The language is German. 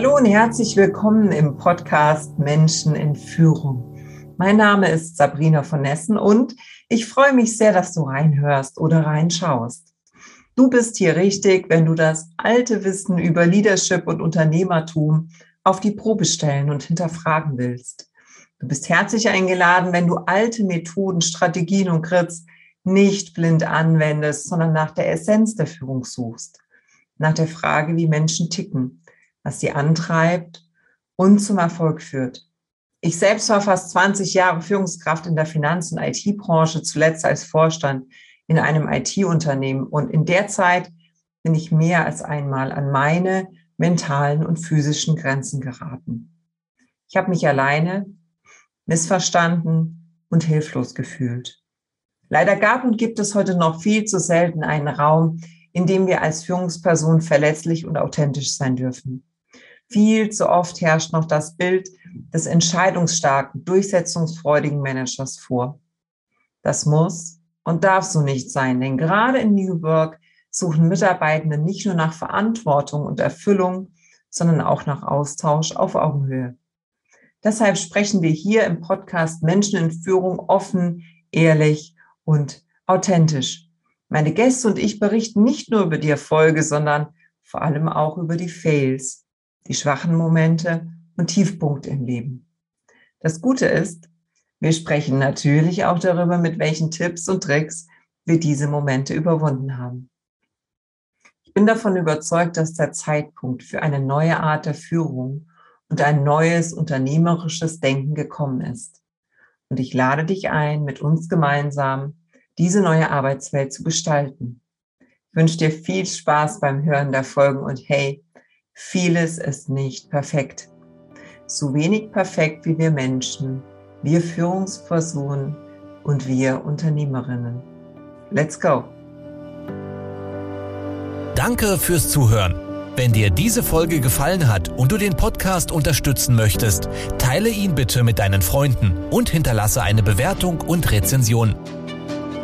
Hallo und herzlich willkommen im Podcast Menschen in Führung. Mein Name ist Sabrina von Nessen und ich freue mich sehr, dass du reinhörst oder reinschaust. Du bist hier richtig, wenn du das alte Wissen über Leadership und Unternehmertum auf die Probe stellen und hinterfragen willst. Du bist herzlich eingeladen, wenn du alte Methoden, Strategien und Grits nicht blind anwendest, sondern nach der Essenz der Führung suchst. Nach der Frage, wie Menschen ticken was sie antreibt und zum Erfolg führt. Ich selbst war fast 20 Jahre Führungskraft in der Finanz- und IT-Branche, zuletzt als Vorstand in einem IT-Unternehmen. Und in der Zeit bin ich mehr als einmal an meine mentalen und physischen Grenzen geraten. Ich habe mich alleine, missverstanden und hilflos gefühlt. Leider gab und gibt es heute noch viel zu selten einen Raum, in dem wir als Führungsperson verletzlich und authentisch sein dürfen. Viel zu oft herrscht noch das Bild des entscheidungsstarken, durchsetzungsfreudigen Managers vor. Das muss und darf so nicht sein, denn gerade in New Work suchen Mitarbeitende nicht nur nach Verantwortung und Erfüllung, sondern auch nach Austausch auf Augenhöhe. Deshalb sprechen wir hier im Podcast Menschen in Führung offen, ehrlich und authentisch. Meine Gäste und ich berichten nicht nur über die Erfolge, sondern vor allem auch über die Fails, die schwachen Momente und Tiefpunkte im Leben. Das Gute ist, wir sprechen natürlich auch darüber, mit welchen Tipps und Tricks wir diese Momente überwunden haben. Ich bin davon überzeugt, dass der Zeitpunkt für eine neue Art der Führung und ein neues unternehmerisches Denken gekommen ist. Und ich lade dich ein, mit uns gemeinsam diese neue Arbeitswelt zu gestalten. Ich wünsche dir viel Spaß beim Hören der Folgen und hey, Vieles ist nicht perfekt. So wenig perfekt wie wir Menschen, wir Führungspersonen und wir Unternehmerinnen. Let's go! Danke fürs Zuhören. Wenn dir diese Folge gefallen hat und du den Podcast unterstützen möchtest, teile ihn bitte mit deinen Freunden und hinterlasse eine Bewertung und Rezension.